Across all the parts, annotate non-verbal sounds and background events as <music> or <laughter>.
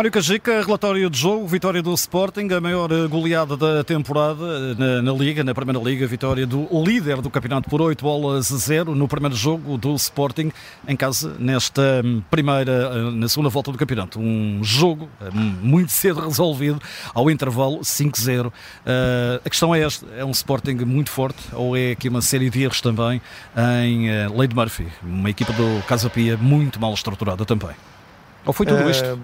Mário Cajica, relatório de jogo, vitória do Sporting, a maior goleada da temporada na, na, Liga, na Primeira Liga, vitória do líder do campeonato por 8 bolas a 0 no primeiro jogo do Sporting em casa nesta primeira, na segunda volta do campeonato. Um jogo hum, muito cedo resolvido ao intervalo 5-0. Uh, a questão é esta, é um Sporting muito forte ou é aqui uma série de erros também em uh, Lady Murphy, uma equipa do Casa Pia muito mal estruturada também? Ou foi tudo isto?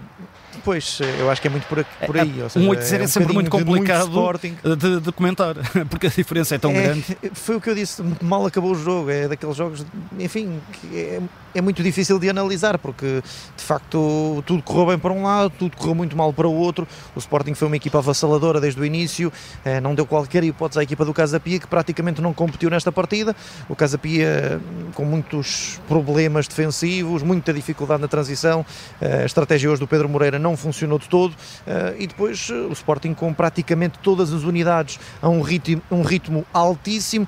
Pois, eu acho que é muito por, por aí. Ou seja, um 8 é, é, um sempre muito complicado de, de, de, comentar, <laughs> porque a diferença é tão é, grande. <laughs> Foi o que eu disse, mal acabou o jogo, é daqueles jogos, enfim, é, é muito difícil de analisar, porque de facto tudo correu bem para um lado, tudo correu muito mal para o outro. O Sporting foi uma equipa avassaladora desde o início, eh, não deu qualquer hipótese à equipa do Casa Pia, que praticamente não competiu nesta partida. O Casa Pia com muitos problemas defensivos, muita dificuldade na transição, eh, a estratégia hoje do Pedro Moreira não funcionou de todo, eh, e depois o Sporting com praticamente todas as unidades a um ritmo, um ritmo altíssimo,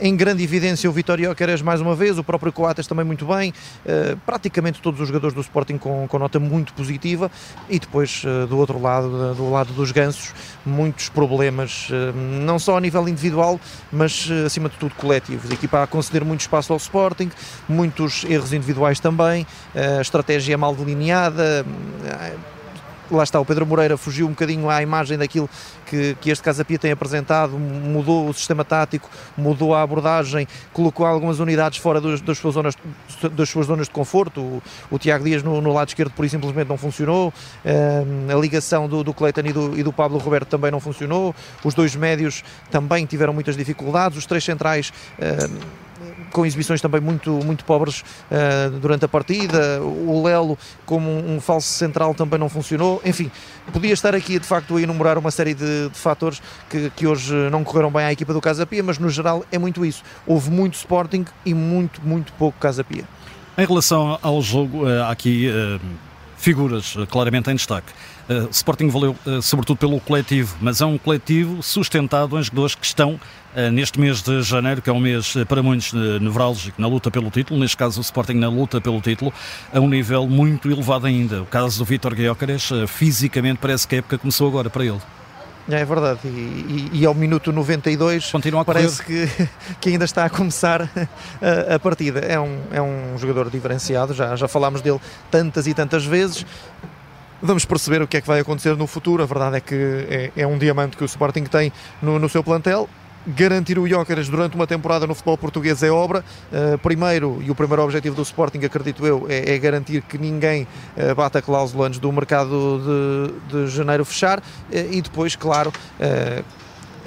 em grande evidência o Vitório Queres mais uma vez, o próprio Coates também muito bem. Praticamente todos os jogadores do Sporting com, com nota muito positiva. E depois do outro lado, do lado dos gansos, muitos problemas, não só a nível individual, mas acima de tudo coletivos. A equipa a conceder muito espaço ao Sporting, muitos erros individuais também, a estratégia mal delineada lá está, o Pedro Moreira fugiu um bocadinho à imagem daquilo que, que este Casa Pia tem apresentado, mudou o sistema tático, mudou a abordagem, colocou algumas unidades fora dos, das, suas zonas, das suas zonas de conforto. O, o Tiago Dias no, no, lado esquerdo, por isso simplesmente não funcionou. Um, a ligação do, do Cleiton e do, e do Pablo Roberto também não funcionou. Os dois médios também tiveram muitas dificuldades. Os três centrais. Um, com exibições também muito, muito pobres uh, durante a partida. O Lelo, como um, falso central, também não funcionou. Enfim, podia estar aqui de facto a enumerar uma série de, de fatores que, que hoje não correram bem à equipa do Casa Pia, mas no geral é muito isso. Houve muito Sporting e muito, muito pouco Casa Pia. Em relação ao jogo, eh, aqui uh, figuras claramente em destaque. Uh, Sporting valeu uh, sobretudo pelo coletivo, mas é um coletivo sustentado em jogadores que estão uh, neste mês de janeiro, que é um mês para muitos nevrálgico na luta pelo título, neste caso o Sporting na luta pelo título, a um nível muito elevado ainda. O caso do Vítor Guiócares, fisicamente parece que a época começou agora para ele. É verdade, e, e, e, ao minuto 92 Continua parece que, <laughs> que ainda está a começar a, a, partida. É um, é um jogador diferenciado, já, já falámos dele tantas e tantas vezes. Vamos perceber o que é que vai acontecer no futuro. A verdade é que é, é um diamante que o Sporting tem no, no seu plantel garantir o Jóqueres durante uma temporada no futebol português é obra. Uh, primeiro, e o primeiro objetivo do Sporting, acredito eu, é, é garantir que ninguém uh, bata cláusula antes do mercado de, de janeiro fechar uh, e depois, claro,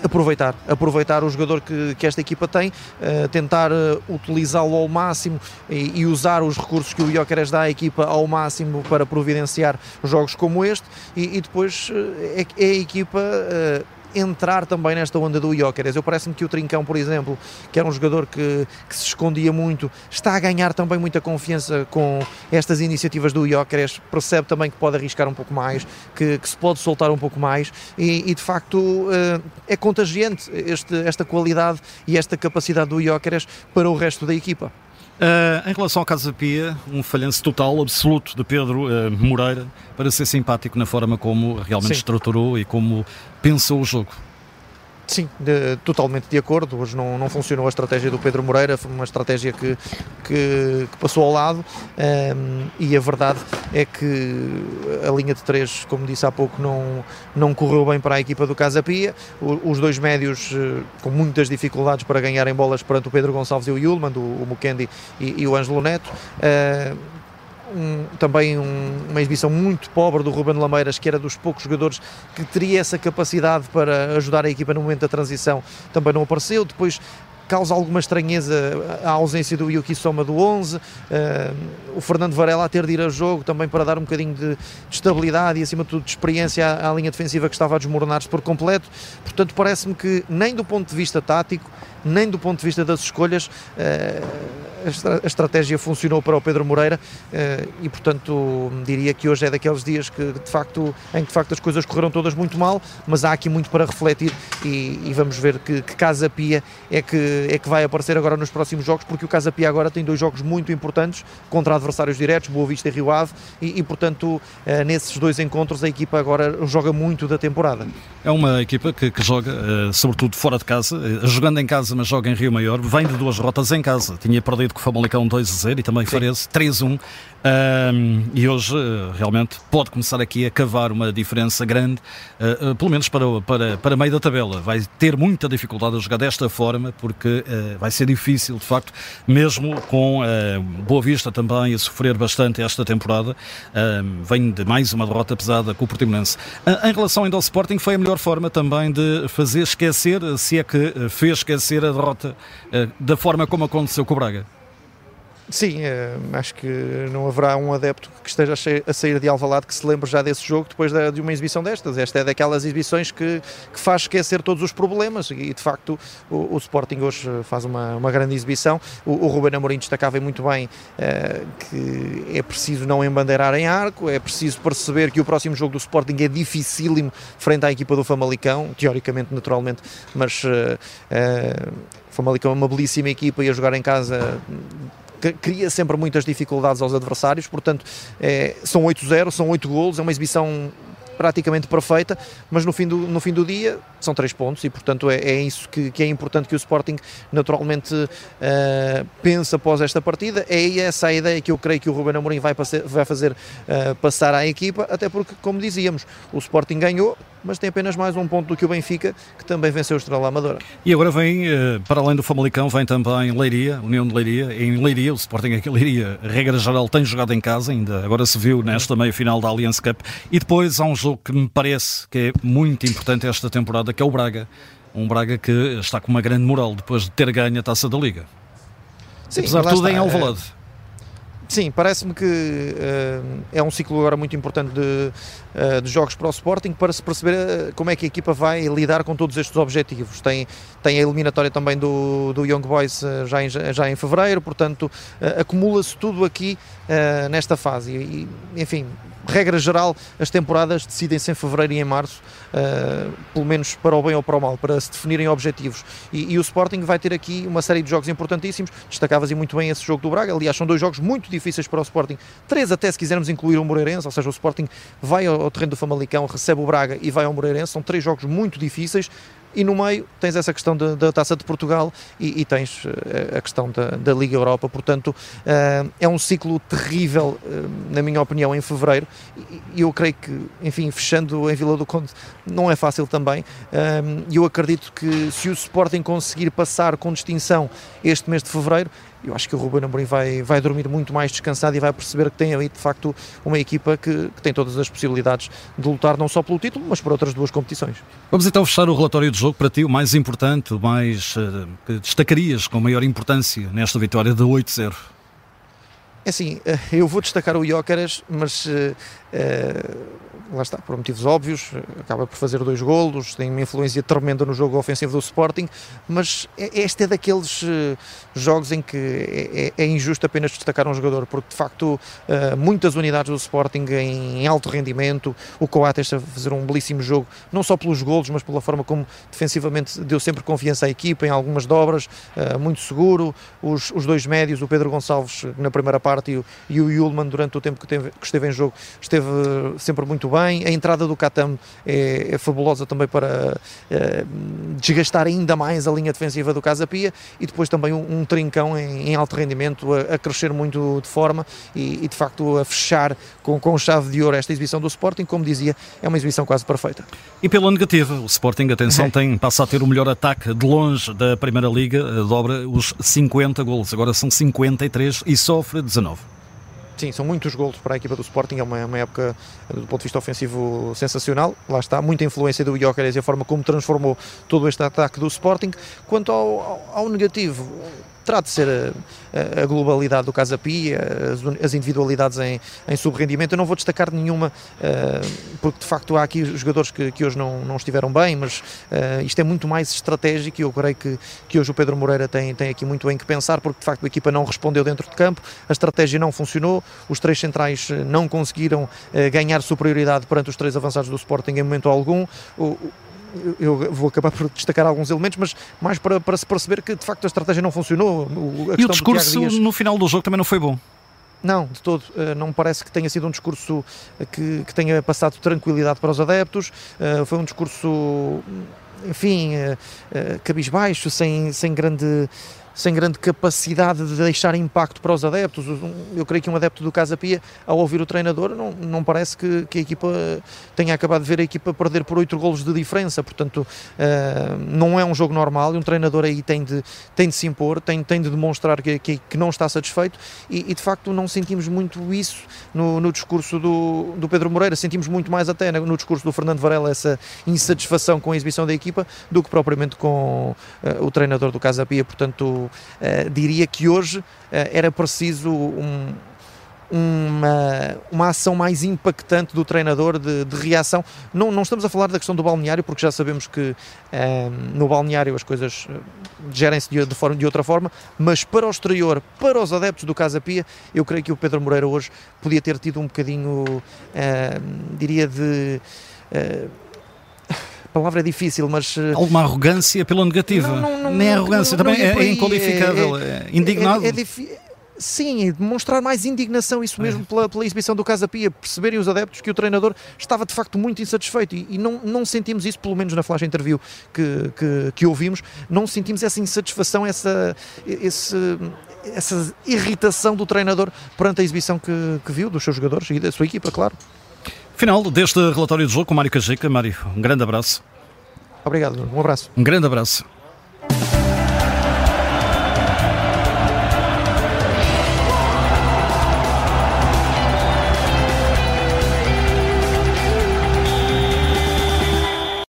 aproveitar, aproveitar o jogador que, que esta equipa tem, uh, tentar uh, utilizá-lo ao máximo e, e, usar os recursos que o Jóqueres dá à equipa ao máximo para providenciar jogos como este e, e depois uh, é, é, a equipa entrar também nesta onda do Jóqueres. Eu parece-me que o Trincão, por exemplo, que era um jogador que, que, se escondia muito, está a ganhar também muita confiança com estas iniciativas do Jóqueres, percebe também que pode arriscar um pouco mais, que, que se pode soltar um pouco mais e, e de facto eh, é contagiante este, esta qualidade e esta capacidade do Jóqueres para o resto da equipa. Uh, em relação ao Casa Pia, um falhanço total, absoluto de Pedro uh, Moreira, para ser simpático na forma como realmente Sim. estruturou e como pensou o jogo. Sim, de, totalmente de acordo. Hoje não, não funcionou a estratégia do Pedro Moreira, foi uma estratégia que, que, que passou ao lado um, e a verdade é que a linha de três, como disse há pouco, não, não correu bem para a equipa do Casa Pia. O, os dois médios uh, com muitas dificuldades para ganharem bolas perante o Pedro Gonçalves e o Yulman, o, o Mukendi e, e, o Ângelo Neto. Um, também um, uma exibição muito pobre do Ruben Lameiras, que era dos poucos jogadores que teria essa capacidade para ajudar a equipa no momento da transição, também não apareceu. Depois causa alguma estranheza a ausência do Yuki Soma do 11, uh, eh, o Fernando Varela a ter de ir a jogo também para dar um bocadinho de, de estabilidade e acima de tudo de experiência à, à linha defensiva que estava a desmoronar-se por completo, portanto parece-me que nem do ponto de vista tático, nem do ponto de vista das escolhas uh, a estratégia funcionou para o Pedro Moreira uh, e portanto diria que hoje é daqueles dias que de facto em que de facto as coisas correram todas muito mal, mas há aqui muito para refletir e, e vamos ver que, que Casa Pia é que é que vai aparecer agora nos próximos jogos, porque o Casa Pia agora tem dois jogos muito importantes contra adversários diretos, Boa Vista e Rio Ave, e, e portanto, uh, nesses dois encontros a equipa agora joga muito da temporada. É uma equipa que, que joga, uh, sobretudo fora de casa, jogando em casa, mas joga em Rio Maior, vem de duas rotas em casa. Tinha perdido com o Famalicão 2-0 e também Farense 3-1. Um, e hoje realmente pode começar aqui a cavar uma diferença grande, uh, uh, pelo menos para, para, para meio da tabela. Vai ter muita dificuldade a jogar desta forma, porque uh, vai ser difícil, de facto, mesmo com Boa Vista também a sofrer bastante esta temporada. vem de mais uma derrota pesada com o Portimonense. em relação ainda ao Sporting, foi a melhor forma também de fazer esquecer, se é que fez esquecer a derrota da forma como aconteceu com o Braga. Sim, eh, acho que não haverá um adepto que esteja a sair de Alvalade que se lembre já desse jogo depois de uma exibição destas. Esta é daquelas exibições que, que faz esquecer todos os problemas e de facto o, o Sporting hoje faz uma, uma grande exibição. O, o Ruben Amorim destacava muito bem uh, que é preciso não embandeirar em arco, é preciso perceber que o próximo jogo do Sporting é dificílimo frente à equipa do Famalicão, teoricamente, naturalmente, mas o Famalicão é uma belíssima equipa e a jogar em casa cria sempre muitas dificuldades aos adversários, portanto é, são 8-0, são 8 golos, é uma exibição praticamente perfeita, mas no fim do, no fim do dia são três pontos e portanto é, é isso que, que, é importante que o Sporting naturalmente uh, pense após esta partida, é essa a ideia que eu creio que o Ruben Amorim vai, vai fazer uh, passar à equipa, até porque como dizíamos, o Sporting ganhou, mas tem apenas mais um ponto do que o Benfica, que também venceu o Estrela Amadora. E agora vem, eh, para além do Famalicão, vem também Leiria, União de Leiria. Em Leiria, o Sporting aqui Leiria, regra geral, tem jogado em casa, ainda agora se viu nesta meia-final da Allianz Cup. E depois há um jogo que me parece que é muito importante esta temporada, que é o Braga. Um Braga que está com uma grande moral depois de ter ganho a Taça da Liga. Sim, Apesar de tudo está. em Alvalade. Sim, parece-me que uh, é um ciclo agora muito importante de, uh, de, jogos para o Sporting para se perceber uh, como é que a equipa vai lidar com todos estes objetivos. Tem, tem a eliminatória também do, do Young Boys já, em, já em fevereiro, portanto, acumula-se tudo aqui nesta fase. E, enfim, regra geral, as temporadas decidem-se em fevereiro e em março, uh, pelo menos para o bem ou para o mal, para se definirem objetivos. E, e, o Sporting vai ter aqui uma série de jogos importantíssimos. Destacavas muito bem esse jogo do Braga. Aliás, são dois jogos muito difíceis para o Sporting. Três, até se quisermos incluir o Moreirense, ou seja, o Sporting vai ao, ao terreno do Famalicão, recebe o Braga e vai ao Moreirense. São três jogos muito difíceis e no meio tens essa questão de, da Taça de Portugal e, e tens uh, a questão da, da, Liga Europa, portanto uh, é um ciclo terrível, uh, na minha opinião, em Fevereiro. E eu creio que, enfim, fechando em Vila do Conde não é fácil também. E eu acredito que se o Sporting conseguir passar com distinção este mês de Fevereiro, eu acho que o Ruben Amorim vai, vai dormir muito mais descansado e vai perceber que tem ali de facto uma equipa que, que, tem todas as possibilidades de lutar não só pelo título, mas por outras duas competições. Vamos então fechar o relatório de jogo para ti, o mais importante, o mais uh, que destacarias com maior importância nesta vitória de 8-0. É assim, eh, eu vou destacar o Jóqueras, mas uh, lá está, por motivos óbvios, acaba por fazer dois golos, tem uma influência tremenda no jogo ofensivo do Sporting, mas é, este é daqueles jogos em que é, é, é, injusto apenas destacar um jogador, porque de facto muitas unidades do Sporting em, alto rendimento, o Coates está a fazer um belíssimo jogo, não só pelos golos, mas pela forma como defensivamente deu sempre confiança à equipa em algumas dobras, muito seguro, os, os, dois médios, o Pedro Gonçalves na primeira parte e o, e o Yulman durante o tempo que, teve, que esteve em jogo, esteve sempre muito bem, bem. A entrada do Catam é, é fabulosa também para é, desgastar ainda mais a linha defensiva do Casa Pia e depois também um, um trincão em, em, alto rendimento a, a, crescer muito de forma e, e, de facto a fechar com, com chave de ouro esta exibição do Sporting. Como dizia, é uma exibição quase perfeita. E pela negativa, o Sporting, atenção, tem, passa a ter o melhor ataque de longe da Primeira Liga, dobra os 50 golos, agora são 53 e sofre 19. Sim, são muitos golos para a equipa do Sporting, é uma, uma época do ponto de vista ofensivo sensacional, lá está, muita influência do Jóqueres e a forma como transformou todo este ataque do Sporting. Quanto ao, ao, ao negativo, terá de ser a, a, globalidade do Casa Pia, as, as, individualidades em, em subrendimento. Eu não vou destacar nenhuma, uh, porque de facto há aqui jogadores que, que hoje não, não estiveram bem, mas uh, isto é muito mais estratégico e eu creio que, que hoje o Pedro Moreira tem, tem aqui muito bem que pensar, porque de facto a equipa não respondeu dentro de campo, a estratégia não funcionou, os três centrais não conseguiram uh, ganhar superioridade perante os três avançados do Sporting em momento algum. O, eu vou acabar por destacar alguns elementos, mas mais para, para se perceber que de facto a estratégia não funcionou. e o discurso Dias... no final do jogo também não foi bom. Não, de todo. Eh, não me parece que tenha sido um discurso que, que tenha passado tranquilidade para os adeptos. Eh, foi um discurso, enfim, eh, cabisbaixo, sem, sem grande sem grande capacidade de deixar impacto para os adeptos. Eu creio que um adepto do Casa Pia, ao ouvir o treinador, não, não parece que, que a equipa tenha acabado de ver a equipa perder por 8 golos de diferença. Portanto, uh, não é um jogo normal e um treinador aí tem de, tem de se impor, tem, tem de demonstrar que, que, que não está satisfeito e, e, de facto não sentimos muito isso no, no discurso do, do Pedro Moreira. Sentimos muito mais até no discurso do Fernando Varela essa insatisfação com a exibição da equipa do que propriamente com uh, o treinador do Casa Pia. Portanto, uh, diria que hoje uh, era preciso um, uma, uma ação mais impactante do treinador de, de, reação. Não, não estamos a falar da questão do balneário, porque já sabemos que eh, no balneário as coisas gerem-se de, de, forma, de outra forma, mas para o exterior, para os adeptos do Casa Pia, eu creio que o Pedro Moreira hoje podia ter tido um bocadinho, diria, de a palavra é difícil, mas. Eh, Alguma arrogância pela negativa. Não, não, não, Nem arrogância, também é, é, inqualificável, é, é, é indignado. É Sim, demonstrar mais indignação, isso mesmo, pela, pela, exibição do Casa Pia, perceberem os adeptos que o treinador estava de facto muito insatisfeito e, e não, não sentimos isso, pelo menos na flash interview que, que, que ouvimos, não sentimos essa insatisfação, essa, esse, essa irritação do treinador perante a exibição que, que viu dos seus jogadores e da sua equipa, claro. Final deste relatório de jogo com Mário Cajica. Mário, um grande abraço. Obrigado, um abraço. Um grande abraço.